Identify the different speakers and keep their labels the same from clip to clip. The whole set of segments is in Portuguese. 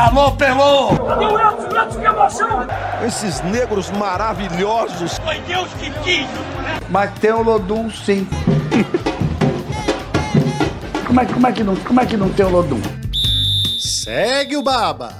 Speaker 1: Alô, Pelô!
Speaker 2: Esses negros maravilhosos.
Speaker 1: Foi Deus que quis!
Speaker 3: Mas tem o Lodum sim. como, é, como, é que não, como é que não tem o Lodum?
Speaker 4: Segue o Baba.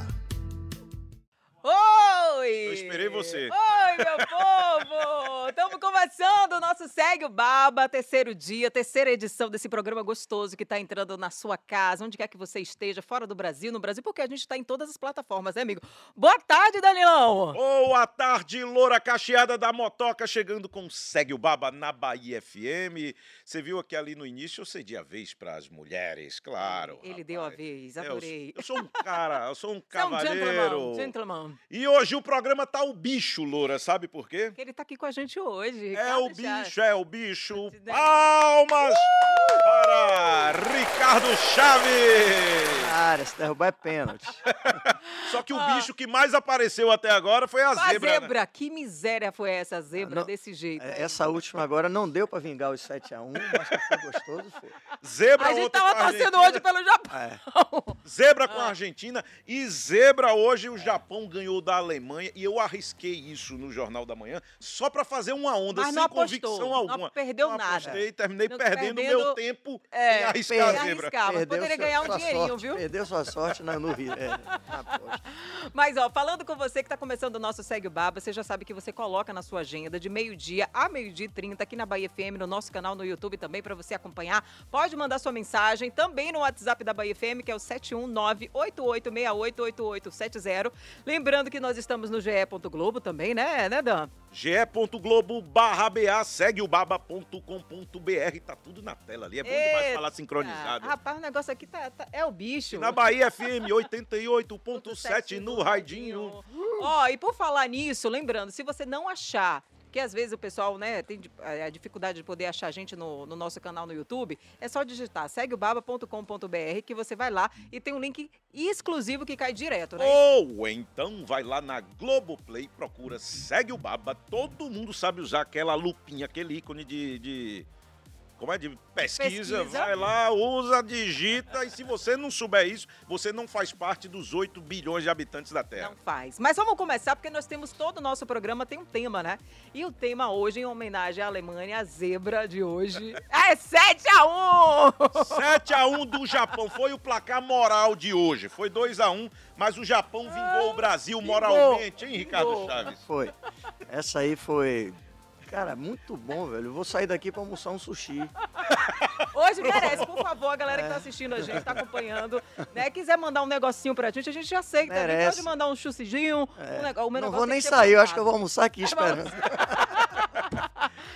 Speaker 5: Oi!
Speaker 6: Eu esperei você.
Speaker 5: Oi, meu povo! Começando o nosso Segue o Baba, terceiro dia, terceira edição desse programa gostoso que está entrando na sua casa, onde quer que você esteja, fora do Brasil, no Brasil, porque a gente está em todas as plataformas, né, amigo? Boa tarde, Danilão!
Speaker 6: Boa tarde, loura cacheada da motoca, chegando com Segue o Baba na Bahia FM. Você viu aqui ali no início, eu cedi a vez para as mulheres, claro.
Speaker 5: Ele
Speaker 6: rapaz.
Speaker 5: deu a vez,
Speaker 6: É, eu-
Speaker 5: adorei.
Speaker 6: eu, sou um cara, eu sou um
Speaker 5: Você é um gentleman, gentleman.
Speaker 6: E hoje o programa tá o bicho, loura, sabe por quê?
Speaker 5: Porque ele tá aqui com a gente hoje.
Speaker 6: É
Speaker 5: Ricardo
Speaker 6: o
Speaker 5: Chaves.
Speaker 6: bicho, é o bicho. Palmas para Ricardo Chaves.
Speaker 7: Cara, se derrubar é pênalti.
Speaker 6: Só que o
Speaker 5: Ah.
Speaker 6: bicho que mais apareceu até agora foi a
Speaker 5: A
Speaker 6: zebra.
Speaker 5: zebra,
Speaker 6: né?
Speaker 5: que miséria foi essa zebra
Speaker 7: não-
Speaker 5: desse jeito?
Speaker 7: É, Essa última agora não deu pra vingar os 7x1, mas que foi gostoso, foi.
Speaker 6: Zebra
Speaker 5: A gente tava
Speaker 6: a
Speaker 5: torcendo hoje pelo Japão.
Speaker 7: É.
Speaker 6: Zebra
Speaker 5: Ah.
Speaker 6: com a Argentina e zebra hoje o Japão ganhou da Alemanha e eu arrisquei isso no Jornal da Manhã só pra fazer uma onda
Speaker 5: Mas
Speaker 6: sem
Speaker 5: não apostou,
Speaker 6: convicção
Speaker 5: não
Speaker 6: alguma.
Speaker 5: perdeu
Speaker 6: não
Speaker 5: nada.
Speaker 6: apostei e terminei
Speaker 5: Não
Speaker 6: perdendo
Speaker 5: perdendo-
Speaker 6: meu tempo
Speaker 5: É,
Speaker 6: em arriscar a zebra.
Speaker 5: arriscar, mas poderia ganhar um dinheirinho,
Speaker 7: sorte,
Speaker 5: viu?
Speaker 7: Perdeu sua sorte na, no Rio. É, na aposta.
Speaker 5: Mas, ó, falando com você que tá começando o nosso Segue o Baba, você já sabe que você coloca na sua agenda de meio-dia a meio-dia e 30 aqui na Bahia FM, no nosso canal no YouTube também, pra você acompanhar. Pode mandar sua mensagem também no WhatsApp da Bahia FM, que é o 71988688870. Lembrando que nós estamos no ge.globo também, né, né, Dan?
Speaker 6: ge.globo barra BA, segue o baba.com.br, tá tudo na tela ali, é bom demais
Speaker 5: Eita,
Speaker 6: falar sincronizado.
Speaker 5: Rapaz, o negócio aqui tá, tá- é o bicho.
Speaker 6: Na Bahia FM 88.7 no Raidinho.
Speaker 5: Ó, e por falar nisso, lembrando, se você não achar que às vezes o pessoal, né, tem a dificuldade de poder achar a gente no, no nosso canal no YouTube, é só digitar segueobaba.com.br que você vai lá e tem um link exclusivo que cai direto, né?
Speaker 6: Ou então vai lá na Globoplay, procura, segue o Baba. Todo mundo sabe usar aquela lupinha, aquele ícone de. de- como é? De pesquisa.
Speaker 5: Pesquisa.
Speaker 6: Vai lá, usa, digita. E se você não souber isso, você não faz parte dos 8 bilhões de habitantes da Terra.
Speaker 5: Não faz. Mas vamos começar porque nós temos todo o nosso programa tem um tema, né? E o tema hoje, em homenagem à Alemanha, a zebra de hoje, é 7 a 1
Speaker 6: 7x1 do Japão. Foi o placar moral de hoje. Foi 2x1, mas o Japão vingou o Brasil moralmente, hein, Ricardo
Speaker 5: Vingou.
Speaker 6: Chaves?
Speaker 7: Foi. Essa aí foi. Cara, muito bom, velho. Eu vou sair daqui pra almoçar um sushi.
Speaker 5: Hoje merece, por favor, a galera que
Speaker 7: É.
Speaker 5: tá assistindo a gente, tá acompanhando, né? Quiser mandar um negocinho pra gente, a gente já aceita. viu?
Speaker 7: Merece.
Speaker 5: Pode mandar um chucidinho. Um negócio,
Speaker 7: Não vou nem
Speaker 5: que
Speaker 7: sair, eu acho que eu vou almoçar aqui esperando.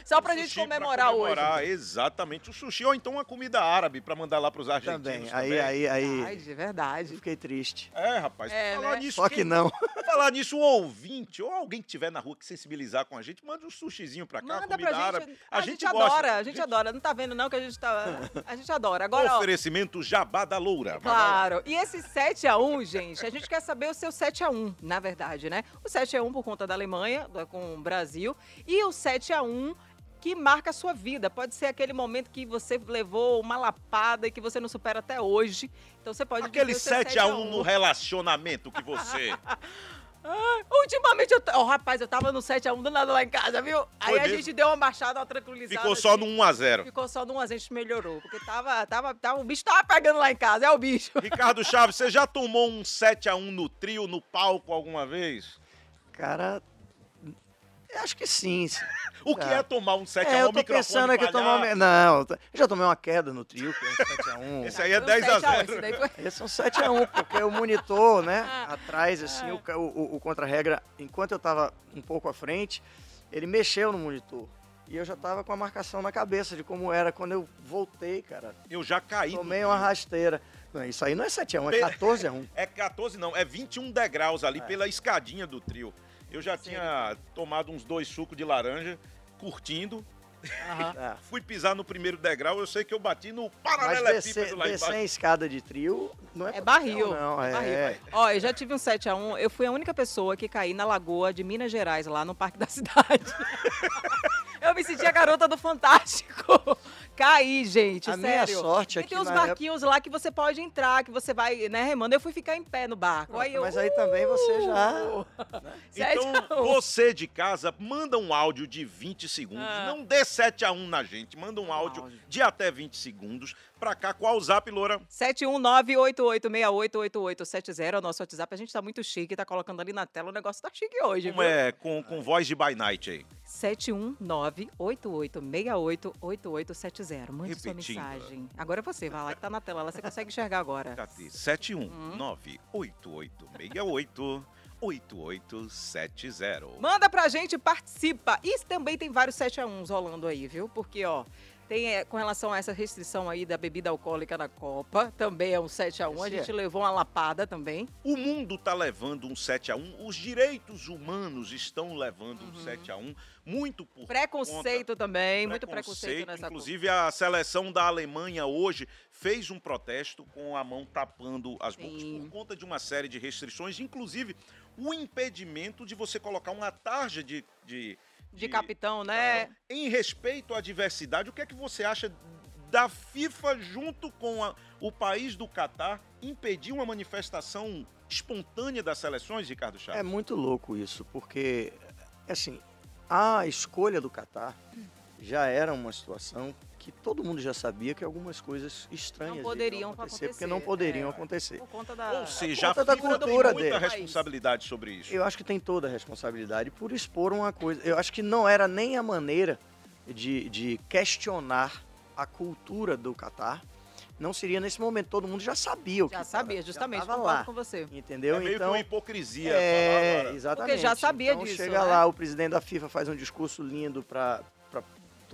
Speaker 5: Só pra gente comemorar,
Speaker 6: comemorar,
Speaker 5: hoje.
Speaker 6: Exatamente. O sushi ou então uma comida árabe pra mandar lá pros argentinos
Speaker 7: Também.
Speaker 6: também.
Speaker 7: Aí, aí, aí.
Speaker 5: Ai, de verdade.
Speaker 7: Fiquei triste.
Speaker 6: É, rapaz.
Speaker 5: É,
Speaker 6: falar
Speaker 5: né?
Speaker 6: nisso,
Speaker 7: Só que
Speaker 6: quem-
Speaker 7: não.
Speaker 6: falar nisso, o ouvinte ou alguém que estiver na rua que sensibilizar com a gente, manda um sushizinho pra cá,
Speaker 5: Manda
Speaker 6: comida
Speaker 5: pra gente.
Speaker 6: árabe.
Speaker 5: A, gente,
Speaker 6: gosta.
Speaker 5: adora, a gente adora. Não tá vendo, não, que a gente tá. A gente adora. Agora, ó.
Speaker 6: Oferecimento Jabá da Loura.
Speaker 5: Claro. E esse 7x1, gente, a gente quer saber o seu 7x1, na verdade, né? O 7x1 por conta da Alemanha, com o Brasil, e o 7x1 que marca a sua vida. Pode ser aquele momento que você levou uma lapada e que você não supera até hoje. Então você pode
Speaker 6: Aquele
Speaker 5: dizer o seu
Speaker 6: 7x1 no relacionamento que você.
Speaker 5: Ultimamente, eu, t- oh, rapaz, eu tava no 7x1 do nada lá em casa, viu? Aí
Speaker 6: Foi
Speaker 5: a
Speaker 6: mesmo?
Speaker 5: gente deu uma baixada, uma tranquilizada.
Speaker 6: Ficou só
Speaker 5: assim.
Speaker 6: no 1x0.
Speaker 5: Ficou só no 1 a gente melhorou, porque tava, tava, tava, o bicho tava pegando lá em casa, é o bicho.
Speaker 6: Ricardo Chaves, você já tomou um 7x1 no trio, no palco alguma vez?
Speaker 7: Cara, eu acho que sim. sim.
Speaker 6: O que é tomar um 7x1?
Speaker 7: É, eu tô
Speaker 6: microfone
Speaker 7: pensando aqui tomar um... Não, já tomei uma queda no trio, que é um 7x1.
Speaker 6: Esse aí é
Speaker 5: Foi um 7 a 1,
Speaker 6: 10x0.
Speaker 5: esse daí foi-
Speaker 7: Esse é um 7x1, porque o monitor, né,
Speaker 5: Ah.
Speaker 7: atrás, assim, o, o, o- contra-regra, enquanto eu tava um pouco à frente, ele mexeu no monitor. E eu já tava com a marcação na cabeça de como era quando eu voltei, cara.
Speaker 6: Eu já caí.
Speaker 7: Tomei uma rasteira. Não, isso aí não é 7x1, é
Speaker 6: Pe-
Speaker 7: 14x1.
Speaker 6: É 14 não, é 21 degraus ali pela escadinha do trio. Eu já tinha tomado uns dois sucos de laranja, curtindo.
Speaker 7: É.
Speaker 6: Fui pisar no primeiro degrau, eu sei que eu bati no paralelepípedo
Speaker 7: descer,
Speaker 6: lá embaixo.
Speaker 7: em escada de trio não é,
Speaker 5: É barril.
Speaker 7: Não, é,
Speaker 5: barril. Ó, eu já tive um 7x1. Eu fui a única pessoa que caí na lagoa de Minas Gerais, lá no Parque da Cidade. eu me senti a garota do Fantástico. Embarcar aí, gente,
Speaker 7: A minha
Speaker 5: sério.
Speaker 7: sorte
Speaker 5: e
Speaker 7: aqui
Speaker 5: tem uns
Speaker 7: na época-
Speaker 5: barquinhos lá que você pode entrar, que você vai, né, remando. Eu fui ficar em pé no barco. Aí eu,
Speaker 7: Mas aí também você já.
Speaker 5: Sete
Speaker 6: Então,
Speaker 5: um.
Speaker 6: você de casa, manda um áudio de 20 segundos.
Speaker 5: Ah.
Speaker 6: Não dê 7 a 1 na gente. Manda um áudio
Speaker 5: áudio.
Speaker 6: de até 20 segundos. Pra cá, qual o zap, Loura?
Speaker 5: 71988688870 é o nosso WhatsApp. A gente tá muito chique, tá colocando ali na tela. O negócio tá chique hoje,
Speaker 6: Como
Speaker 5: viu?
Speaker 6: é? Com, com voz de by night aí.
Speaker 5: 71988688870. Mande sua
Speaker 6: Repetindo.
Speaker 5: mensagem. Agora é você, vai lá que tá na tela. Lá você consegue enxergar agora.
Speaker 6: Cadê? 71988688870.
Speaker 5: Manda pra gente, participa. E também tem vários 7 a 1 rolando aí, viu? Porque, ó, tem é, com relação a essa restrição aí da bebida alcoólica na Copa, também é um 7 a 1 A gente
Speaker 7: é.
Speaker 5: levou uma lapada também.
Speaker 6: O mundo tá levando um 7 a 1 Os direitos humanos estão levando um 7 a 1 Muito por
Speaker 5: Preconceito também,
Speaker 6: conta-
Speaker 5: muito preconceito nessa
Speaker 6: Inclusive, a seleção da Alemanha hoje fez um protesto com a mão tapando as bocas
Speaker 5: Sim.
Speaker 6: por conta de uma série de restrições, inclusive o impedimento de você colocar uma tarja de, de,
Speaker 5: De capitão, né?
Speaker 6: Em respeito à diversidade, o que é que você acha da FIFA, junto com a- o país do Catar, impedir uma manifestação espontânea das seleções, Ricardo Chaves?
Speaker 7: É muito louco isso, porque, assim, a escolha do Catar já era uma situação que todo mundo já sabia que algumas coisas estranhas
Speaker 5: Não poderiam
Speaker 7: acontecer, porque
Speaker 5: acontecer,
Speaker 7: não poderiam
Speaker 5: é.
Speaker 7: acontecer.
Speaker 5: Por conta da.
Speaker 6: Ou seja, a
Speaker 7: conta da
Speaker 6: FIFA
Speaker 7: cultura
Speaker 6: tem muita
Speaker 7: dele.
Speaker 6: responsabilidade sobre isso.
Speaker 7: Eu acho que tem toda a responsabilidade por expor uma coisa. Eu acho que não era nem a maneira de, de questionar a cultura do Catar. Não seria nesse momento, todo mundo já sabia o que
Speaker 5: Já sabia, justamente.
Speaker 7: Já
Speaker 5: concordo
Speaker 7: lá,
Speaker 5: com você.
Speaker 7: entendeu?
Speaker 6: é meio
Speaker 7: então,
Speaker 6: que uma hipocrisia
Speaker 7: É,
Speaker 6: falar agora.
Speaker 7: exatamente.
Speaker 5: Porque já sabia
Speaker 7: então,
Speaker 5: disso,
Speaker 7: Chega
Speaker 5: né?
Speaker 7: lá, o presidente da FIFA faz um discurso lindo para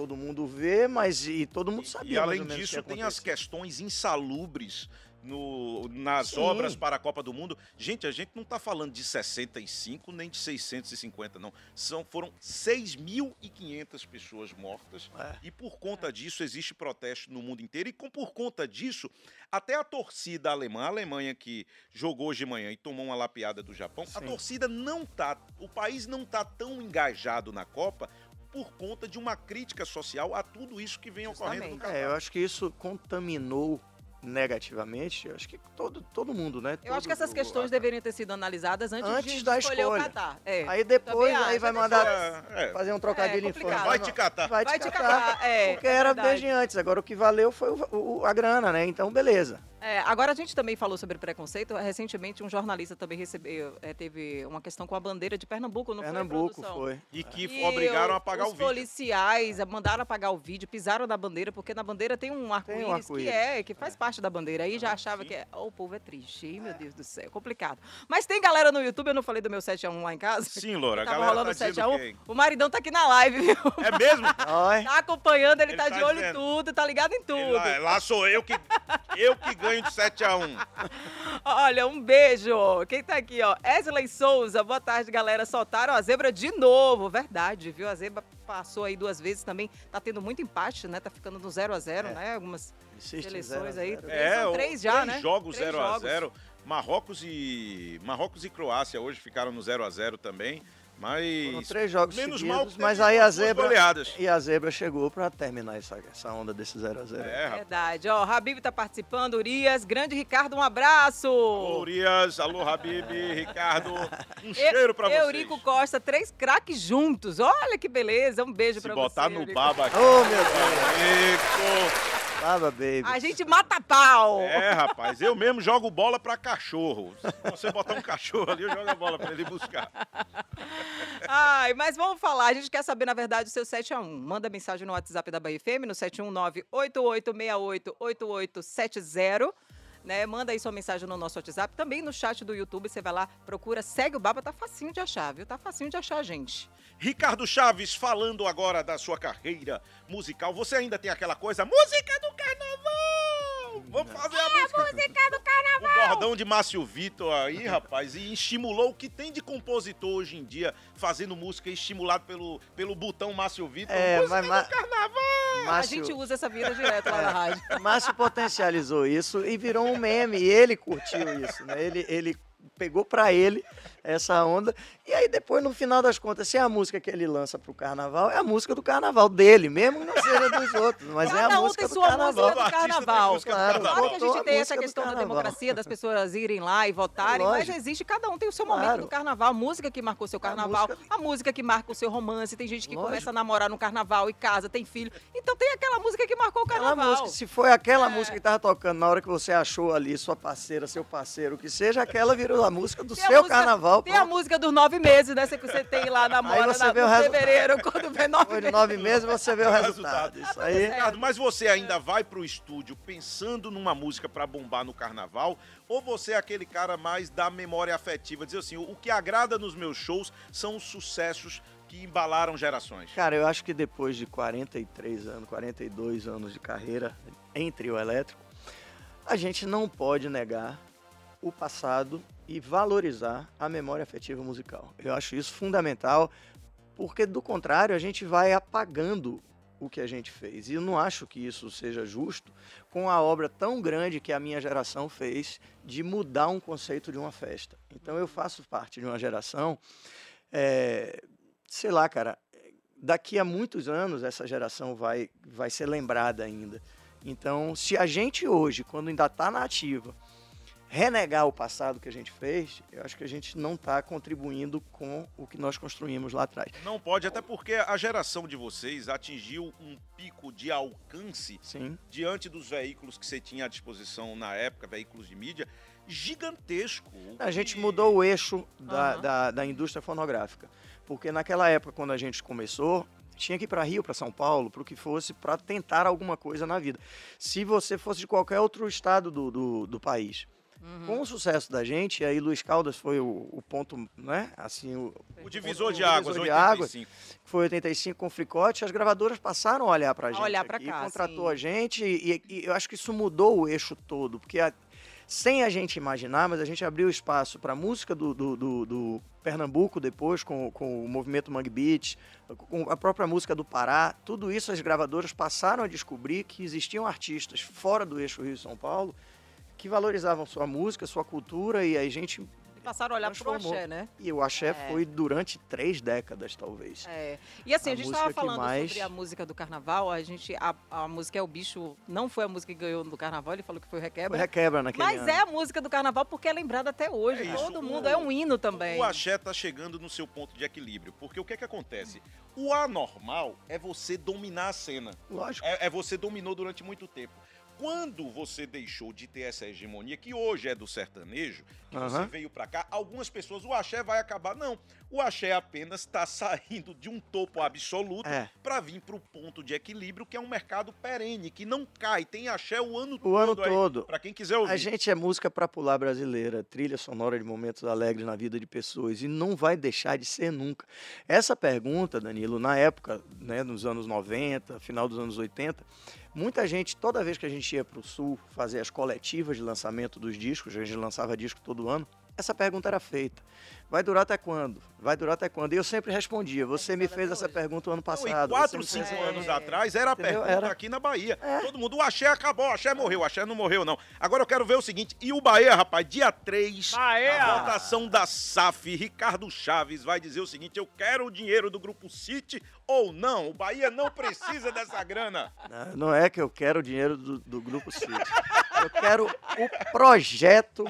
Speaker 7: todo mundo ver, mas e todo mundo sabia.
Speaker 6: E
Speaker 7: mais
Speaker 6: além disso, tem as questões insalubres no- nas
Speaker 7: Sim.
Speaker 6: obras para a Copa do Mundo. Gente, a gente não está falando de 65 nem de 650, não. São, foram 6.500 pessoas mortas.
Speaker 7: É.
Speaker 6: E por conta disso, existe protesto no mundo inteiro. E com, por conta disso, até a torcida alemã, a Alemanha que jogou hoje de manhã e tomou uma lapiada do Japão, a
Speaker 7: Sim.
Speaker 6: torcida não tá. O país não tá tão engajado na Copa por conta de uma crítica social a tudo isso que vem ocorrendo no
Speaker 5: Justamente.
Speaker 6: Catar.
Speaker 7: É, eu acho que isso contaminou negativamente, eu acho que todo, todo mundo, né?
Speaker 5: Eu acho que
Speaker 7: Todo
Speaker 5: essas questões deveriam ter sido analisadas antes,
Speaker 7: Antes
Speaker 5: de
Speaker 7: da
Speaker 5: escolher
Speaker 7: escolha.
Speaker 5: o Catar. É.
Speaker 7: Aí depois, aí vai mandar
Speaker 6: É, é.
Speaker 7: fazer um trocadilho
Speaker 5: É,
Speaker 7: infame.
Speaker 6: Vai te catar.
Speaker 7: Vai,
Speaker 5: Vai
Speaker 7: te
Speaker 5: te
Speaker 7: catar.
Speaker 5: catar, é,
Speaker 7: Porque
Speaker 5: é
Speaker 7: era
Speaker 5: verdade.
Speaker 7: desde antes, agora o que valeu foi o- o- a grana, né? Então, beleza.
Speaker 5: É, agora a gente também falou sobre preconceito. Recentemente, um jornalista também recebeu, é, teve uma questão com a bandeira de Pernambuco, não
Speaker 7: Pernambuco
Speaker 5: foi, produção?
Speaker 7: foi.
Speaker 6: E que
Speaker 5: E
Speaker 6: obrigaram
Speaker 5: o-
Speaker 6: a apagar
Speaker 5: os
Speaker 6: o vídeo.
Speaker 5: policiais mandaram apagar o vídeo, pisaram na bandeira, porque na bandeira tem um arco-íris que
Speaker 7: arco-íris.
Speaker 5: é, que faz parte da bandeira. Aí já achava que é, oh, o povo é triste, Ih, meu Deus do céu, complicado. Mas tem galera no YouTube, eu não falei do meu 7x1 lá em casa?
Speaker 6: Sim, Loura, a
Speaker 5: Tava
Speaker 6: galera
Speaker 5: rolando
Speaker 6: tá dizendo
Speaker 5: 7x1.
Speaker 6: quem?
Speaker 5: O maridão tá aqui na live, viu?
Speaker 6: É mesmo?
Speaker 5: Tá acompanhando, ele,
Speaker 6: Ele
Speaker 5: tá,
Speaker 6: tá
Speaker 5: de olho em tudo, tá ligado em tudo.
Speaker 6: Lá, lá sou eu que eu que ganho de 7 a 1
Speaker 5: Olha, um beijo. Quem tá aqui, ó? Esley Souza, boa tarde, galera. Soltaram a zebra de novo. Verdade, viu? A zebra passou aí duas vezes também. Tá tendo muito empate, né? Tá ficando no 0 a 0
Speaker 7: É.
Speaker 5: né? Algumas
Speaker 7: insiste
Speaker 5: seleções
Speaker 7: 0 a
Speaker 5: aí.
Speaker 7: 0.
Speaker 6: É,
Speaker 5: São
Speaker 6: o-
Speaker 5: três já, né?
Speaker 6: jogos
Speaker 5: Três
Speaker 6: 0 a
Speaker 5: jogos.
Speaker 6: 0 Marrocos e Marrocos e Croácia hoje ficaram no 0 a 0 também,
Speaker 7: Foram
Speaker 6: mas
Speaker 7: três jogos
Speaker 6: menos
Speaker 7: seguidos,
Speaker 6: mal
Speaker 7: mas aí a zebra
Speaker 6: goleadas.
Speaker 7: e a zebra chegou pra terminar essa, essa onda desse 0 a 0.
Speaker 6: É.
Speaker 5: Verdade. Ó, Habib tá participando, Urias. Grande Ricardo, um abraço.
Speaker 6: Alô, Urias, alô, Habib, Ricardo, um cheiro pra vocês.
Speaker 5: Eurico Costa, três craques juntos. Olha que beleza. Um beijo
Speaker 6: Se
Speaker 5: pra
Speaker 6: botar
Speaker 5: você.
Speaker 6: no
Speaker 5: Eurico.
Speaker 6: baba aqui.
Speaker 7: Ô, meu Deus.
Speaker 6: Eurico.
Speaker 7: Baba, baby.
Speaker 5: A gente mata pau.
Speaker 6: É, rapaz, eu mesmo jogo bola pra cachorro. Se você botar um cachorro ali, eu jogo a bola pra ele buscar.
Speaker 5: Ai, mas vamos falar. A gente quer saber, na verdade, o seu 7x1. Manda mensagem no WhatsApp da Bahia FM, no 719-8868-8870. Né? Manda aí sua mensagem no nosso WhatsApp. Também no chat do YouTube, você vai lá, procura, segue o Baba. Tá facinho de achar, viu? Tá facinho de achar gente.
Speaker 6: Ricardo Chaves, falando agora da sua carreira musical. Você ainda tem aquela coisa, música do carnaval! Vamos fazer a música.
Speaker 5: Música do carnaval!
Speaker 6: O bordão de Márcio Vitor aí, rapaz, e estimulou o que tem de compositor hoje em dia fazendo música estimulado pelo, pelo botão Márcio Vitor.
Speaker 7: É,
Speaker 6: música
Speaker 7: mas ma-
Speaker 6: do carnaval!
Speaker 5: A
Speaker 7: Márcio,
Speaker 5: gente usa essa vida direto lá na rádio.
Speaker 7: Márcio potencializou isso e virou um meme. E ele curtiu isso, né? Ele, ele pegou pra ele essa onda. E aí depois, no final das contas, se é a música que ele lança pro carnaval, é a música do carnaval dele, mesmo que não seja dos outros, mas é a
Speaker 5: Cada um
Speaker 7: música
Speaker 5: tem
Speaker 7: do
Speaker 5: sua
Speaker 7: carnaval.
Speaker 5: música do carnaval.
Speaker 6: música do
Speaker 7: Claro,
Speaker 6: carnaval.
Speaker 5: Claro que a gente tem essa
Speaker 7: música do
Speaker 5: questão da democracia, das pessoas irem lá e votarem, mas
Speaker 7: Lógico.
Speaker 5: existe, cada um tem o seu momento
Speaker 7: Claro.
Speaker 5: do carnaval. A música que marcou seu carnaval,
Speaker 7: música-
Speaker 5: a música que marca o seu romance. Tem gente que
Speaker 7: Lógico.
Speaker 5: começa a namorar no carnaval e casa, tem filho. Então tem aquela música que marcou o carnaval.
Speaker 7: música, se foi aquela
Speaker 5: É.
Speaker 7: música que tava tocando na hora que você achou ali sua parceira, seu parceiro, o que seja, aquela virou a música do
Speaker 5: Tem a
Speaker 7: seu
Speaker 5: música-
Speaker 7: carnaval.
Speaker 5: Tem a música dos nove meses, né? Que você tem lá, namora
Speaker 7: você
Speaker 5: na,
Speaker 7: vê o
Speaker 5: no
Speaker 7: resultado.
Speaker 5: fevereiro, quando vem nove meses.
Speaker 7: nove meses você vê o
Speaker 6: Resultado.
Speaker 7: Isso aí.
Speaker 6: Ricardo, mas você ainda vai pro estúdio pensando numa música pra bombar no carnaval? Ou você é aquele cara mais da memória afetiva? Dizer assim, o que agrada nos meus shows são os sucessos que embalaram gerações.
Speaker 7: Cara, eu acho que depois de 43 anos, 42 anos de carreira em trio elétrico, a gente não pode negar o passado e valorizar a memória afetiva musical. Eu acho isso fundamental, porque do contrário a gente vai apagando o que a gente fez. E eu não acho que isso seja justo com a obra tão grande que a minha geração fez de mudar um conceito de uma festa. Então eu faço parte de uma geração, é, sei lá, cara, daqui a muitos anos essa geração vai, vai ser lembrada ainda. Então, se a gente hoje, quando ainda está na ativa, renegar o passado que a gente fez, eu acho que a gente não está contribuindo com o que nós construímos lá atrás.
Speaker 6: Não pode, até porque a geração de vocês atingiu um pico de alcance
Speaker 7: Sim.
Speaker 6: diante dos veículos que você tinha à disposição na época, veículos de mídia, gigantesco.
Speaker 7: A gente
Speaker 6: E-
Speaker 7: mudou o eixo da,
Speaker 5: Aham.
Speaker 7: da, da indústria fonográfica. Porque naquela época, quando a gente começou, tinha que ir para Rio, para São Paulo, para o que fosse, para tentar alguma coisa na vida. Se você fosse de qualquer outro estado do, do, do país.
Speaker 5: Uhum.
Speaker 7: Com o sucesso da gente, aí Luiz Caldas foi o, o ponto, né? Assim, o,
Speaker 6: O divisor
Speaker 7: o
Speaker 6: de águas,
Speaker 7: divisor de águas.
Speaker 6: 85.
Speaker 7: foi 85 com Fricote, as gravadoras passaram a olhar pra gente.
Speaker 5: olhar pra
Speaker 7: aqui,
Speaker 5: cá,
Speaker 7: Contratou
Speaker 5: sim.
Speaker 7: a gente e, e eu acho que isso mudou o eixo todo, porque a- sem a gente imaginar, mas a gente abriu espaço para música do, do, do- do Pernambuco depois, com, com o movimento Mangue Beat, com a própria música do Pará, tudo isso as gravadoras passaram a descobrir que existiam artistas fora do eixo Rio e São Paulo que valorizavam sua música, sua cultura, e aí a gente.
Speaker 5: E passaram a olhar pro
Speaker 7: Transformou.
Speaker 5: axé, né?
Speaker 7: E o axé
Speaker 5: É.
Speaker 7: foi durante três décadas, talvez.
Speaker 5: É. E assim, a,
Speaker 7: A
Speaker 5: gente
Speaker 7: música
Speaker 5: estava falando
Speaker 7: mais-
Speaker 5: sobre a música do carnaval, a gente. A, a música é o bicho, não foi a música que ganhou no carnaval, ele falou que foi o
Speaker 7: Foi
Speaker 5: requebra.
Speaker 7: requebra naquele
Speaker 5: Mas
Speaker 7: ano.
Speaker 5: é a música do carnaval porque é lembrada até hoje.
Speaker 6: É.
Speaker 5: Todo mundo
Speaker 6: O-
Speaker 5: é um hino também.
Speaker 6: O axé tá chegando no seu ponto de equilíbrio. Porque o que é que acontece? O anormal é você dominar a cena.
Speaker 7: Lógico.
Speaker 6: É, é você dominou durante muito tempo. Quando você deixou de ter essa hegemonia, que hoje é do sertanejo, que você
Speaker 7: Aham.
Speaker 6: veio pra cá, algumas pessoas, o axé vai acabar. Não, o axé apenas está saindo de um topo absoluto
Speaker 7: É.
Speaker 6: para vir para o ponto de equilíbrio, que é um mercado perene, que não cai. Tem axé o ano
Speaker 7: O
Speaker 6: todo.
Speaker 7: ano
Speaker 6: aí,
Speaker 7: todo.
Speaker 6: Pra quem quiser ouvir.
Speaker 7: A gente é música pra pular brasileira, trilha sonora de momentos alegres na vida de pessoas e não vai deixar de ser nunca. Essa pergunta, Danilo, na época, né, nos anos 90, final dos anos 80, muita gente, toda vez que a gente ia pro sul fazer as coletivas de lançamento dos discos, a gente lançava disco todo ano, essa pergunta era feita. Vai durar até quando? Vai durar até quando? E eu sempre respondia. Você me fez essa
Speaker 5: hoje.
Speaker 7: pergunta o ano
Speaker 6: Não,
Speaker 7: passado.
Speaker 6: e quatro, cinco
Speaker 7: fez-
Speaker 6: anos
Speaker 5: É.
Speaker 6: atrás era a
Speaker 7: Entendeu?
Speaker 6: pergunta
Speaker 7: Era.
Speaker 6: aqui na Bahia.
Speaker 7: É.
Speaker 6: Todo mundo, o axé acabou, o axé morreu, o axé não morreu, não. Agora eu quero ver o seguinte, e o Bahia, rapaz, dia 3,
Speaker 1: Bahia!
Speaker 6: a votação da SAF, Ricardo Chaves vai dizer o seguinte, eu quero o dinheiro do Grupo City ou não, o Bahia não precisa dessa grana.
Speaker 7: Não, Não é que eu quero o dinheiro do, do Grupo City. Eu quero o projeto.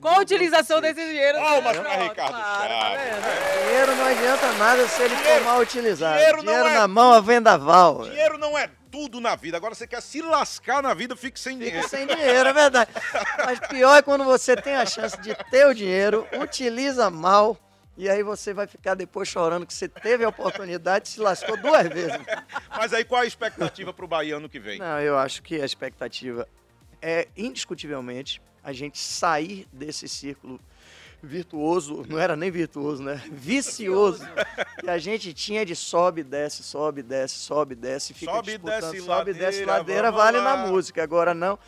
Speaker 5: Com a utilização desse dinheiro.
Speaker 6: Palmas pra
Speaker 5: Pronto,
Speaker 6: Ricardo
Speaker 5: claro, tá
Speaker 6: Chaves.
Speaker 5: vendo?
Speaker 7: Dinheiro não adianta nada se ele
Speaker 6: Dinheiro-
Speaker 7: for mal utilizado.
Speaker 6: dinheiro
Speaker 7: Dinheiro,
Speaker 6: não é-
Speaker 7: na mão, a vendaval.
Speaker 6: Dinheiro não é tudo na vida, agora você quer se lascar na vida, fique sem
Speaker 7: Fica
Speaker 6: dinheiro.
Speaker 7: sem dinheiro, é verdade. Mas pior é quando você tem a chance de ter o dinheiro, utiliza mal, e aí você vai ficar depois chorando que você teve a oportunidade e se lascou duas vezes.
Speaker 6: Mas aí qual a expectativa pro Bahia ano que vem?
Speaker 7: Não, eu acho que a expectativa é, indiscutivelmente, a gente sair desse círculo virtuoso, não era nem virtuoso, né? Vicioso. que a gente tinha de sobe, desce, sobe, desce, sobe, desce, fica
Speaker 6: Sobe,
Speaker 7: disputando,
Speaker 6: desce,
Speaker 7: sobe, desce,
Speaker 6: ladeira,
Speaker 7: ladeira,
Speaker 6: vamos
Speaker 7: vale
Speaker 6: lá.
Speaker 7: na música. Agora não.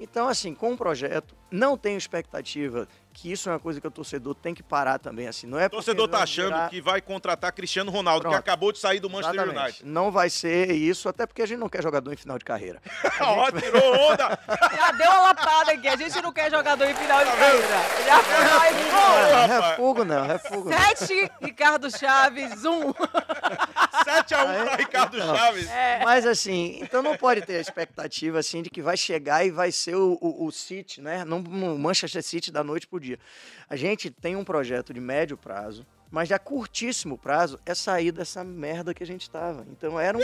Speaker 7: Então, assim, com o projeto, não tenho expectativa que isso é uma coisa que o torcedor tem que parar também, assim. Não é
Speaker 6: O torcedor tá achando
Speaker 7: virar-
Speaker 6: que vai contratar Cristiano Ronaldo, que
Speaker 7: Pronto.
Speaker 6: acabou de sair do Manchester
Speaker 7: Exatamente.
Speaker 6: United.
Speaker 7: Não vai ser isso, até porque a gente não quer jogador em final de carreira.
Speaker 6: Ó, tirou onda!
Speaker 5: Já deu uma lapada aqui. A gente não quer jogador em final de carreira. Já foi lá e
Speaker 7: Não, refugo refugo não.
Speaker 5: Sete, Ricardo Chaves, um.
Speaker 6: 7x1 pra Ricardo Chaves.
Speaker 5: É.
Speaker 7: Mas assim, então não pode ter a expectativa assim de que vai chegar e vai ser o, o, o City, né? Não o Manchester City da noite pro dia. A gente tem um projeto de médio prazo, mas de a curtíssimo prazo é sair dessa merda que a gente tava. Então era um.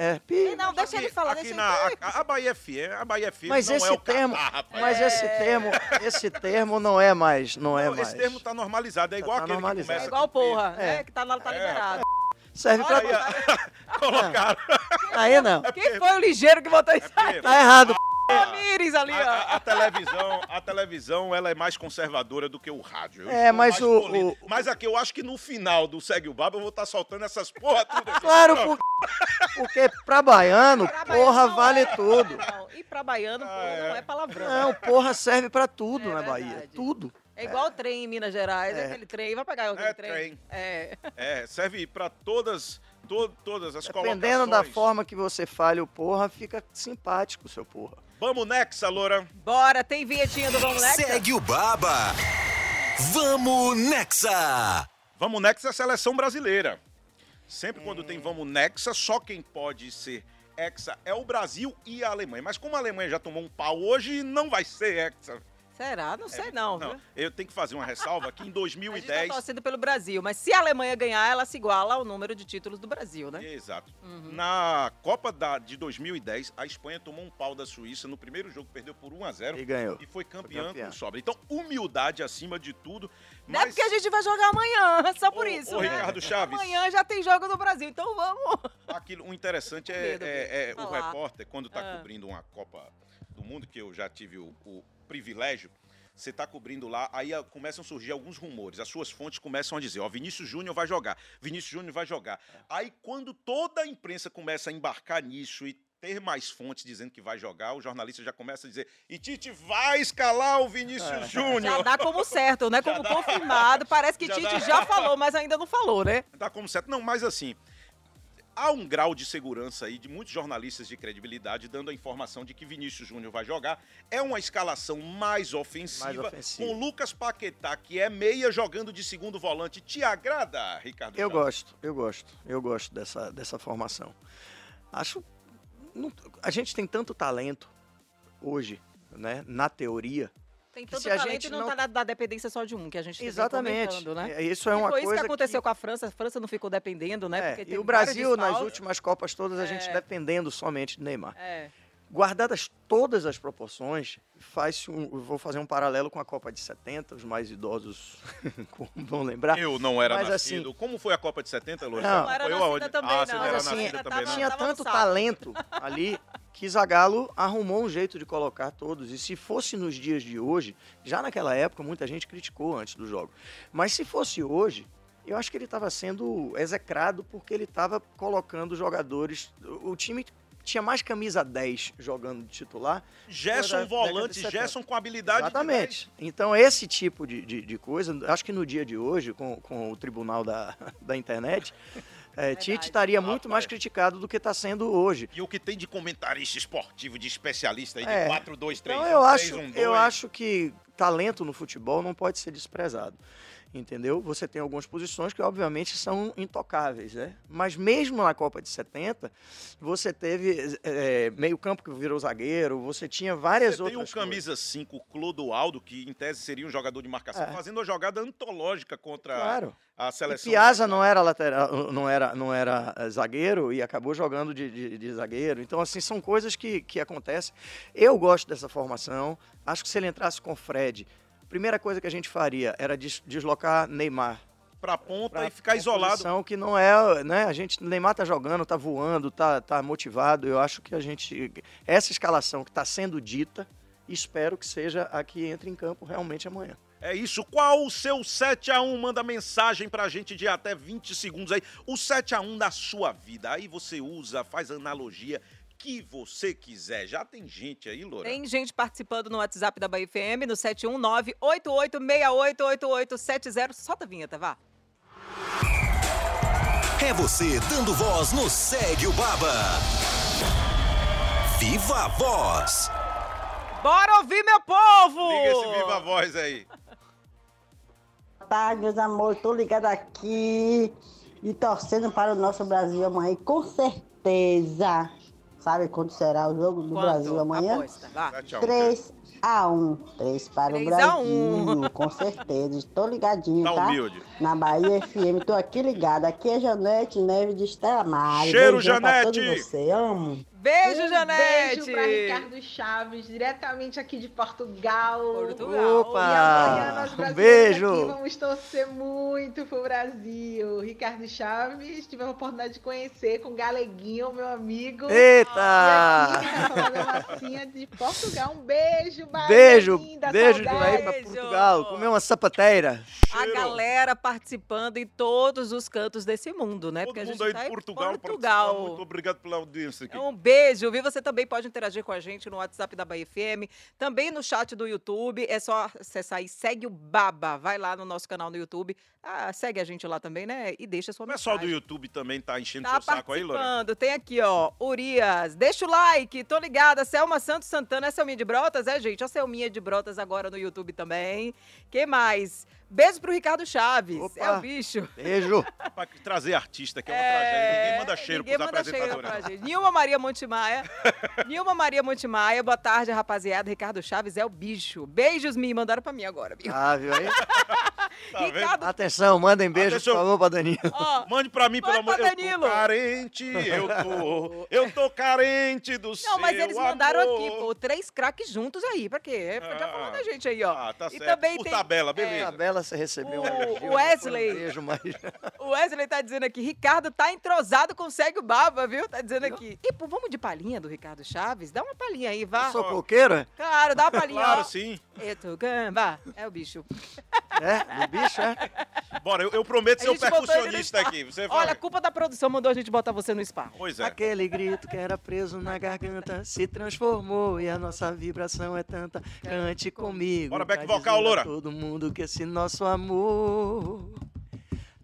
Speaker 7: É, pi.
Speaker 5: Não, deixa ele falar.
Speaker 6: Aqui
Speaker 5: Deixa
Speaker 6: na,
Speaker 5: ele...
Speaker 6: a, a Bahia FM, a Bahia FM
Speaker 7: Mas
Speaker 6: não
Speaker 7: esse
Speaker 6: é o
Speaker 7: termo,
Speaker 6: Catar,
Speaker 7: mas esse termo, esse termo não é mais, não é
Speaker 6: Não,
Speaker 7: mais.
Speaker 6: esse termo tá normalizado, é
Speaker 7: Tá-
Speaker 6: igual
Speaker 7: tá
Speaker 6: aquele que
Speaker 7: normalizado.
Speaker 6: começa
Speaker 5: É igual porra,
Speaker 7: É.
Speaker 5: né? Que tá, tá
Speaker 6: É,
Speaker 5: liberado.
Speaker 7: Serve pra
Speaker 5: Olha,
Speaker 6: Colocaram.
Speaker 7: aí não.
Speaker 5: Quem foi o ligeiro que botou isso aí?
Speaker 6: porque
Speaker 7: Tá errado.
Speaker 5: Ramires ali,
Speaker 6: A, a-
Speaker 5: ó.
Speaker 6: a televisão, a televisão, ela é mais conservadora do que o rádio. Eu
Speaker 7: É, mas
Speaker 6: mais
Speaker 7: o- o-
Speaker 6: Mas aqui eu acho que no final do Segue o Baba eu vou estar soltando essas porra tudo aqui.
Speaker 7: Claro, por- porque pra baiano,
Speaker 5: Pra baiano
Speaker 7: porra
Speaker 5: não
Speaker 7: vale
Speaker 5: é.
Speaker 7: tudo.
Speaker 5: Não, e pra baiano,
Speaker 6: Ah,
Speaker 5: porra,
Speaker 6: é.
Speaker 5: não é palavrão.
Speaker 7: Não, porra serve pra tudo
Speaker 5: É
Speaker 7: na Bahia.
Speaker 5: verdade.
Speaker 7: Tudo.
Speaker 5: É igual o trem em Minas Gerais,
Speaker 7: É.
Speaker 5: aquele trem. Vai pegar aquele
Speaker 6: É,
Speaker 5: trem.
Speaker 6: trem.
Speaker 5: É.
Speaker 6: É, serve pra todas, to- todas as
Speaker 7: Dependendo da
Speaker 6: colocações.
Speaker 7: forma que você fale o porra, fica simpático o seu porra.
Speaker 6: Vamos Nexa, Loura.
Speaker 5: Bora, tem vinhetinha do Vamos Nexa?
Speaker 8: Segue o Baba. Vamos Nexa.
Speaker 6: Vamos Nexa é a seleção brasileira. Sempre quando tem Vamos Nexa, só quem pode ser Hexa é o Brasil e a Alemanha. Mas como a Alemanha já tomou um pau hoje, não vai ser Hexa.
Speaker 5: Será? Não sei não, viu?
Speaker 6: Não, eu tenho que fazer uma ressalva que em
Speaker 5: A gente
Speaker 6: 2010...
Speaker 5: tá torcendo pelo Brasil, mas se a Alemanha ganhar, ela se iguala ao número de títulos do Brasil, né?
Speaker 6: Exato.
Speaker 5: Uhum.
Speaker 6: Na Copa da, de 2010, a Espanha tomou um pau da Suíça no primeiro jogo, perdeu por 1 a 0
Speaker 7: E ganhou.
Speaker 6: e foi campeã,
Speaker 7: Foi campeã.
Speaker 6: com sobra. Então, humildade acima de tudo.
Speaker 5: Não é porque a gente vai jogar amanhã, só por
Speaker 6: Ô,
Speaker 5: isso,
Speaker 6: ô,
Speaker 5: né?
Speaker 6: Ricardo Chaves.
Speaker 5: Amanhã já tem jogo do Brasil, então vamos.
Speaker 6: Aquilo, o interessante é,
Speaker 5: Medo,
Speaker 6: é- é o repórter, quando está
Speaker 5: Ah.
Speaker 6: cobrindo uma Copa do Mundo, que eu já tive o, o privilégio, você está cobrindo lá, aí ah, começam a surgir alguns rumores. As suas fontes começam a dizer, ó, Vinícius Júnior vai jogar, Vinícius Júnior vai jogar. Aí quando toda a imprensa começa a embarcar nisso e ter mais fontes dizendo que vai jogar, o jornalista já começa a dizer, e Tite vai escalar o Vinícius
Speaker 7: É.
Speaker 5: Já
Speaker 6: Júnior.
Speaker 5: dá como certo, né? Como confirmado. Parece que
Speaker 6: Já
Speaker 5: Tite
Speaker 6: dá.
Speaker 5: já falou, mas ainda não falou, né?
Speaker 6: Dá como certo. Não, mas assim, há um grau de segurança aí de muitos jornalistas de credibilidade dando a informação de que Vinícius Júnior vai jogar. É uma escalação mais ofensiva,
Speaker 7: Mais ofensiva.
Speaker 6: com Lucas Paquetá, que é meia, jogando de segundo volante. Te agrada, Ricardo?
Speaker 7: Eu
Speaker 6: Chaves?
Speaker 7: gosto, eu gosto, eu gosto dessa, dessa formação. Acho. não- a gente tem tanto talento hoje, né? Na teoria.
Speaker 5: Tem
Speaker 7: Que
Speaker 5: tanto
Speaker 7: se a
Speaker 5: talento
Speaker 7: gente
Speaker 5: não,
Speaker 7: não-
Speaker 5: tá na, na dependência só de um, que a gente vem
Speaker 7: Exatamente.
Speaker 5: né?
Speaker 7: É, Isso é uma
Speaker 5: foi isso
Speaker 7: coisa
Speaker 5: que aconteceu com a França. A França não ficou dependendo, né?
Speaker 7: É,
Speaker 5: Porque
Speaker 7: e o Brasil, nas últimas Copas todas, a gente
Speaker 5: É.
Speaker 7: dependendo somente do Neymar.
Speaker 5: É.
Speaker 7: Guardadas todas as proporções, faz um, eu vou fazer um paralelo com a Copa de 70, os mais idosos vão lembrar.
Speaker 6: Eu não era
Speaker 7: Mas,
Speaker 6: nascido.
Speaker 7: assim-
Speaker 6: Como foi a Copa de 70, Loura?
Speaker 7: Não.
Speaker 6: Você
Speaker 5: Não era
Speaker 6: acompanhou
Speaker 5: nascida
Speaker 6: aonde?
Speaker 5: também,
Speaker 6: ah,
Speaker 5: não.
Speaker 6: não
Speaker 7: Mas,
Speaker 6: era
Speaker 7: assim,
Speaker 6: nascida também, não.
Speaker 7: Tinha tanto talento ali que Zagallo arrumou um jeito de colocar todos. E se fosse nos dias de hoje, já naquela época muita gente criticou antes do jogo. Mas se fosse hoje, eu acho que ele estava sendo execrado porque ele estava colocando jogadores. O time tinha mais camisa 10 jogando de titular.
Speaker 6: Gerson volante,
Speaker 7: 70.
Speaker 6: Gerson com habilidade de
Speaker 7: Exatamente. Então, esse tipo de, de, de coisa, acho que no dia de hoje, com, com o tribunal da, da internet, é, Tite estaria muito
Speaker 6: Rapaz.
Speaker 7: mais criticado do que está sendo hoje.
Speaker 6: E o que tem de comentarista esportivo, de especialista aí, de
Speaker 7: É.
Speaker 6: 4, 2, 3,
Speaker 7: Então eu
Speaker 6: 1,
Speaker 7: acho,
Speaker 6: 3, 1, 2.
Speaker 7: eu acho que talento no futebol não pode ser desprezado. Entendeu? Você tem algumas posições que, obviamente, são intocáveis, né? Mas mesmo na Copa de 70, você teve é, meio-campo que virou zagueiro, você tinha várias
Speaker 6: Você tem
Speaker 7: outras.
Speaker 6: o camisa 5, o Clodoaldo, que em tese seria um jogador de marcação,
Speaker 7: É.
Speaker 6: fazendo uma jogada antológica contra.
Speaker 7: Claro.
Speaker 6: a
Speaker 7: E
Speaker 6: seleção.
Speaker 7: Piazza não era lateral, não era, não era eh, zagueiro e acabou jogando de, de- de zagueiro. Então, assim, são coisas que, que acontecem. Eu gosto dessa formação. Acho que se ele entrasse com o Fred, primeira coisa que a gente faria era des- deslocar Neymar.
Speaker 6: Pra ponta
Speaker 7: pra
Speaker 6: e ficar isolado.
Speaker 7: que não é, né? A gente, Neymar tá jogando, tá voando, tá, tá motivado. Eu acho que a gente essa escalação que está sendo dita, espero que seja a que entre em campo realmente amanhã.
Speaker 6: É isso. Qual o seu 7x1? Manda mensagem pra gente de até 20 segundos aí. O 7x1 da sua vida. Aí você usa, faz analogia. Que você quiser. Já tem gente aí, Loura?
Speaker 5: Tem gente participando no WhatsApp da Bahia FM, no 719-8868-8870. Solta a vinheta, vá.
Speaker 8: É você dando voz no Segue o Baba. Viva a voz!
Speaker 5: Bora ouvir, meu povo!
Speaker 6: Liga esse viva a voz aí.
Speaker 9: Boa tarde, meus amores. Tô ligada aqui e torcendo para o nosso Brasil amanhã. Com certeza, sabe quando será o jogo do
Speaker 5: Quanto?
Speaker 9: Brasil amanhã?
Speaker 5: Aposta, vá.
Speaker 6: 7 a 1.
Speaker 9: 3 a 1. 3 para
Speaker 5: 3
Speaker 9: o
Speaker 5: a
Speaker 9: Brasil.
Speaker 5: 1.
Speaker 9: Com certeza. Estou ligadinho,
Speaker 6: Tá
Speaker 9: tá?
Speaker 6: humilde.
Speaker 9: Na Bahia FM. Tô aqui ligada. Aqui é Janete Neves de Estela Maris.
Speaker 6: Cheiro, Janete!
Speaker 9: todos você. Amo.
Speaker 5: Beijo,
Speaker 10: um
Speaker 5: Janete!
Speaker 10: Beijo pra Ricardo Chaves, diretamente aqui de Portugal.
Speaker 5: Portugal.
Speaker 10: E nós
Speaker 7: Um beijo.
Speaker 10: aqui vamos torcer muito pro Brasil. Ricardo Chaves, tive a oportunidade de conhecer com o Galeguinho, meu amigo. Aqui,
Speaker 7: Eita!
Speaker 10: tá falando a massinha de Portugal. Um beijo, Bahia
Speaker 7: Beijo,
Speaker 10: linda,
Speaker 7: beijo de
Speaker 10: saudade.
Speaker 5: Beijo.
Speaker 7: Portugal. Comer uma sapateira.
Speaker 5: A galera participando em todos os cantos desse mundo, né?
Speaker 6: Todo
Speaker 5: Porque a gente
Speaker 6: mundo aí
Speaker 5: tá
Speaker 6: de
Speaker 5: em
Speaker 6: Portugal.
Speaker 5: Portugal.
Speaker 6: Muito obrigado pela audiência aqui.
Speaker 5: Um beijo, viu? Você também pode interagir com a gente no WhatsApp da Bahia FM, também no chat do YouTube. É só acessar e segue o Baba. Vai lá no nosso canal no YouTube. Ah, segue a gente lá também, né? E deixa sua
Speaker 6: O pessoal do
Speaker 5: mensagem.
Speaker 6: YouTube também tá enchendo
Speaker 5: Tá
Speaker 6: seu saco aí,
Speaker 5: participando. Tem aqui, ó, Urias. Deixa o like, tô ligada. Selma Santos Santana. É Selminha de Brotas? É, gente. A Selminha de Brotas agora no YouTube também. Quem mais? Beijo pro Ricardo Chaves.
Speaker 7: Opa.
Speaker 5: É o bicho.
Speaker 7: Beijo.
Speaker 6: Pra trazer artista, que é uma tragédia. Ninguém manda cheiro
Speaker 5: ninguém
Speaker 6: pros
Speaker 5: manda cheiro
Speaker 6: apresentadores.
Speaker 5: pra gente. Nilma Maria Montemaier. Nilma Maria Montemaier. Boa tarde, rapaziada. Ricardo Chaves é o bicho. Beijos me mandaram pra mim agora, viu?
Speaker 7: Ah, viu aí?
Speaker 6: Tá?
Speaker 5: Ricardo,
Speaker 7: Atenção, mandem beijos,
Speaker 6: Atenção.
Speaker 7: por favor, pra Danilo.
Speaker 5: ó,
Speaker 6: Mande pra mim, pelo amor
Speaker 5: pra
Speaker 6: Eu tô carente, eu tô. Eu tô carente do seu
Speaker 5: Não, mas eles mandaram
Speaker 6: amor.
Speaker 5: aqui, pô, três craques juntos aí. Pra quê? Pra já
Speaker 6: Ah,
Speaker 5: falando da gente aí, ó.
Speaker 6: Ah, tá
Speaker 5: E
Speaker 6: certo.
Speaker 5: também
Speaker 6: Por
Speaker 5: tem-
Speaker 6: tabela,
Speaker 7: A
Speaker 6: beleza.
Speaker 7: Bela, você recebeu
Speaker 5: O- Wesley.
Speaker 7: Um beijo, mas...
Speaker 5: O Wesley tá dizendo aqui, Ricardo tá entrosado com o Segue o Baba, viu? Tá dizendo aqui. E, pô, vamos de palhinha do Ricardo Chaves? Dá uma palhinha aí, vá.
Speaker 7: Sou coqueiro, é?
Speaker 5: Claro, dá uma palhinha,
Speaker 6: Claro,
Speaker 5: ó.
Speaker 6: sim.
Speaker 5: Eu tô gamba. É o bicho.
Speaker 7: É? Do bicho, é?
Speaker 6: Bora, eu, eu prometo ser o percussionista aqui. Você vai.
Speaker 5: Olha, a culpa da produção mandou a gente botar você no spa.
Speaker 6: Pois é.
Speaker 7: Aquele grito que era preso na garganta se transformou e a nossa vibração é tanta. Cante comigo.
Speaker 6: Bora, back vocal, loura.
Speaker 7: Todo mundo que esse nosso amor.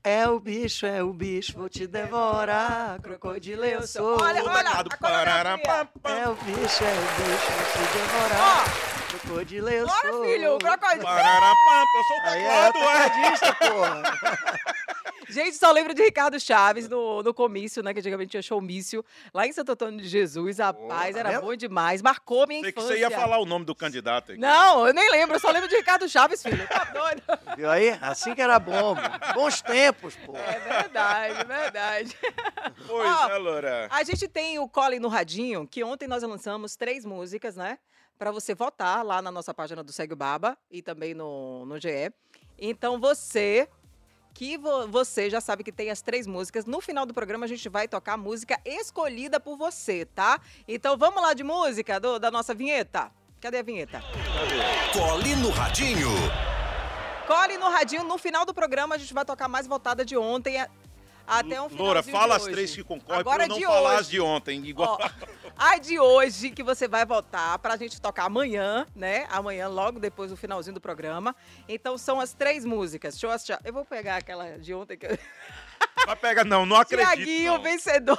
Speaker 7: É o bicho, é o bicho, vou te devorar. Crocodilo eu sou.
Speaker 5: Olha, olha, a.
Speaker 7: É o bicho, é o bicho, vou te devorar. Crocodilo eu
Speaker 5: Bora, filho, crocodilo.
Speaker 6: Eu sou o
Speaker 7: Aí é
Speaker 6: teclado, é.
Speaker 7: tecladista, porra.
Speaker 5: Gente, só lembro de Ricardo Chaves no, no comício, né? Que antigamente tinha showmício lá em Santo Antônio de Jesus. Rapaz,
Speaker 7: tá
Speaker 5: era bom demais. Marcou minha
Speaker 6: Sei que
Speaker 5: infância.
Speaker 6: você ia falar o nome do candidato aí.
Speaker 5: Não, eu nem lembro. Eu só lembro de Ricardo Chaves, filho. Tá doido?
Speaker 7: Viu aí? Assim que era bom, mano. Bons tempos, pô.
Speaker 5: É verdade, verdade.
Speaker 6: Pois
Speaker 5: Ó,
Speaker 6: é, Loura.
Speaker 5: A gente tem o Cole no Radinho, que ontem nós lançamos três músicas, né? Pra você votar lá na nossa página do Segue o Baba e também no, no GE. Então você, que vo- você já sabe que tem as três músicas, no final do programa a gente vai tocar a música escolhida por você, tá? Então vamos lá de música do- da nossa vinheta? Cadê a vinheta?
Speaker 8: Cole no Radinho.
Speaker 5: Cole no Radinho, no final do programa a gente vai tocar mais votada de ontem. A- Até um
Speaker 6: Loura, fala as três que concorrem
Speaker 5: Agora
Speaker 6: pra eu não
Speaker 5: de
Speaker 6: falar
Speaker 5: hoje.
Speaker 6: as de ontem. Igual...
Speaker 5: Ó, a de hoje que você vai votar pra gente tocar amanhã, né? Amanhã, logo depois do finalzinho do programa. Então são as três músicas. Deixa eu achar. Eu vou pegar aquela de ontem que eu...
Speaker 6: Vai pegar, não, não acredito.
Speaker 5: Tiaguinho,
Speaker 6: não.
Speaker 5: vencedor.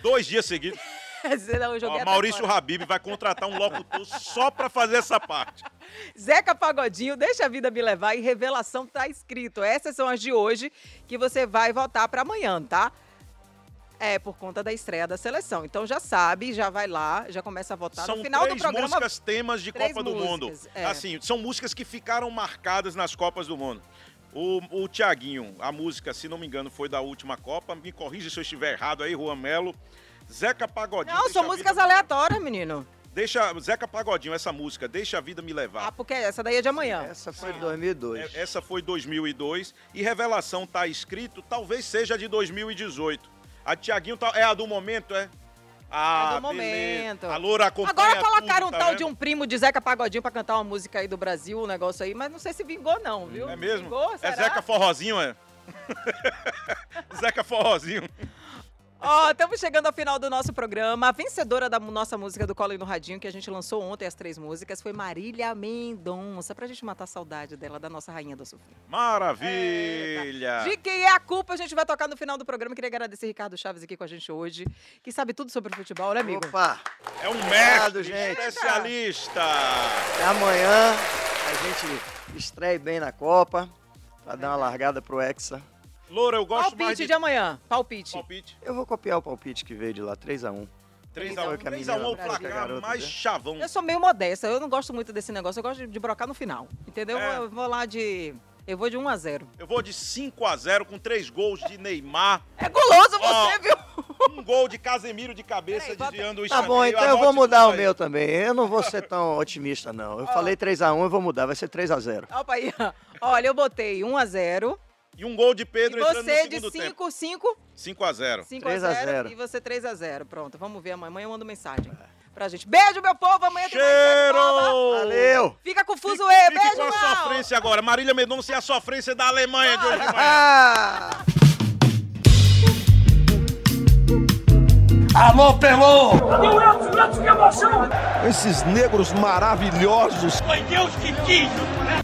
Speaker 6: Dois dias seguidos.
Speaker 5: Joguei
Speaker 6: Ó, Maurício. Habib vai contratar um locutor só pra fazer essa parte.
Speaker 5: Zeca Pagodinho, Deixa a Vida Me Levar e Revelação tá escrito. Essas são as de hoje que você vai votar pra amanhã, tá? É, por conta da estreia da seleção. Então já sabe, já vai lá, já começa a votar.
Speaker 6: São
Speaker 5: no final
Speaker 6: três
Speaker 5: do programa,
Speaker 6: músicas temas de Copa do Mundo.
Speaker 5: músicas, é.
Speaker 6: Assim, são músicas que ficaram marcadas nas Copas do Mundo. O, o Tiaguinho, a música, se não me engano, foi da última Copa. Me corrija se eu estiver errado aí, Juan Melo. Zeca Pagodinho.
Speaker 5: Não, são músicas
Speaker 6: Vida-
Speaker 5: aleatórias, menino.
Speaker 6: Deixa, Zeca Pagodinho, essa música, Deixa a Vida Me Levar.
Speaker 5: Ah, porque essa daí é de amanhã.
Speaker 7: Essa foi de 2002.
Speaker 6: É, Essa foi 2002 e Revelação tá escrito, talvez seja de 2018. A Tiaguinho tá, é a do momento, é? Ah,
Speaker 5: É do
Speaker 6: beleza.
Speaker 5: momento.
Speaker 6: A Loura
Speaker 5: Agora colocaram
Speaker 6: tudo,
Speaker 5: um
Speaker 6: tá
Speaker 5: tal
Speaker 6: vendo?
Speaker 5: de um primo de Zeca Pagodinho pra cantar uma música aí do Brasil, um negócio aí, mas não sei se vingou não, viu?
Speaker 6: É mesmo?
Speaker 5: Vingou,
Speaker 6: é? Zeca Forrozinho, é? Zeca Forrozinho.
Speaker 5: Ó, estamos chegando ao final do nosso programa. A vencedora da nossa música do Colo no Radinho, que a gente lançou ontem, as três músicas, foi Marília Mendonça. Pra gente matar a saudade dela, da nossa rainha do sofá.
Speaker 6: Maravilha!
Speaker 5: De quem é a culpa, a gente vai tocar no final do programa. Queria agradecer Ricardo Chaves aqui com a gente hoje, que sabe tudo sobre futebol, né, amigo?
Speaker 7: Opa,
Speaker 6: É um
Speaker 7: Obrigado,
Speaker 6: mestre,
Speaker 7: gente.
Speaker 6: especialista.
Speaker 7: até amanhã a gente estreie bem na Copa, pra dar uma largada pro Hexa.
Speaker 6: Loura, eu gosto
Speaker 5: Palpite
Speaker 6: mais
Speaker 5: de...
Speaker 6: de...
Speaker 5: amanhã. Palpite.
Speaker 6: Palpite.
Speaker 7: Eu vou copiar o palpite que veio de lá, 3x1.
Speaker 6: 3x1.
Speaker 7: que a
Speaker 6: 3x1 é o placar
Speaker 7: Garota,
Speaker 6: mais
Speaker 7: né?
Speaker 6: chavão.
Speaker 5: Eu sou meio modesta, eu não gosto muito desse negócio, eu gosto de brocar no final. Entendeu?
Speaker 6: É.
Speaker 5: Eu vou lá de. Eu vou de 1 a 0
Speaker 6: Eu vou de 5x0 com três gols de Neymar.
Speaker 5: É guloso você,
Speaker 6: Ó,
Speaker 5: viu?
Speaker 6: Um gol de Casemiro de cabeça,
Speaker 5: Peraí,
Speaker 6: desviando o
Speaker 7: Tá bom, então eu vou mudar o
Speaker 6: aí.
Speaker 7: meu também. Eu não vou ser tão otimista, não. Eu falei 3x1, eu vou mudar, vai ser 3x0.
Speaker 5: Opa aí. ó. Olha, eu botei 1 a 0
Speaker 6: E um gol de
Speaker 5: E
Speaker 6: Pedro entrando no
Speaker 5: você de
Speaker 6: segundo tempo.
Speaker 5: 5, 5,
Speaker 6: 5x0.
Speaker 5: 5 a
Speaker 7: 3 a
Speaker 5: 0
Speaker 7: 0.
Speaker 5: e você 3 a 0 Pronto, vamos ver amanhã. Amanhã eu mando mensagem pra gente. Beijo, meu povo. Amanhã tem mais
Speaker 6: Cheiro!
Speaker 7: Valeu!
Speaker 5: Fica com o
Speaker 6: Fique,
Speaker 5: Fuzuê.
Speaker 6: fique
Speaker 5: Beijo,
Speaker 6: com a
Speaker 5: Mal.
Speaker 6: sofrência agora. Marília Mendonça e a sofrência da Alemanha de hoje de manhã.
Speaker 7: Ah!
Speaker 1: Alô, Pelô!
Speaker 2: Esses negros maravilhosos.
Speaker 1: Foi Deus que quis!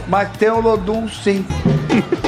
Speaker 3: Mas tem o Lodum sim.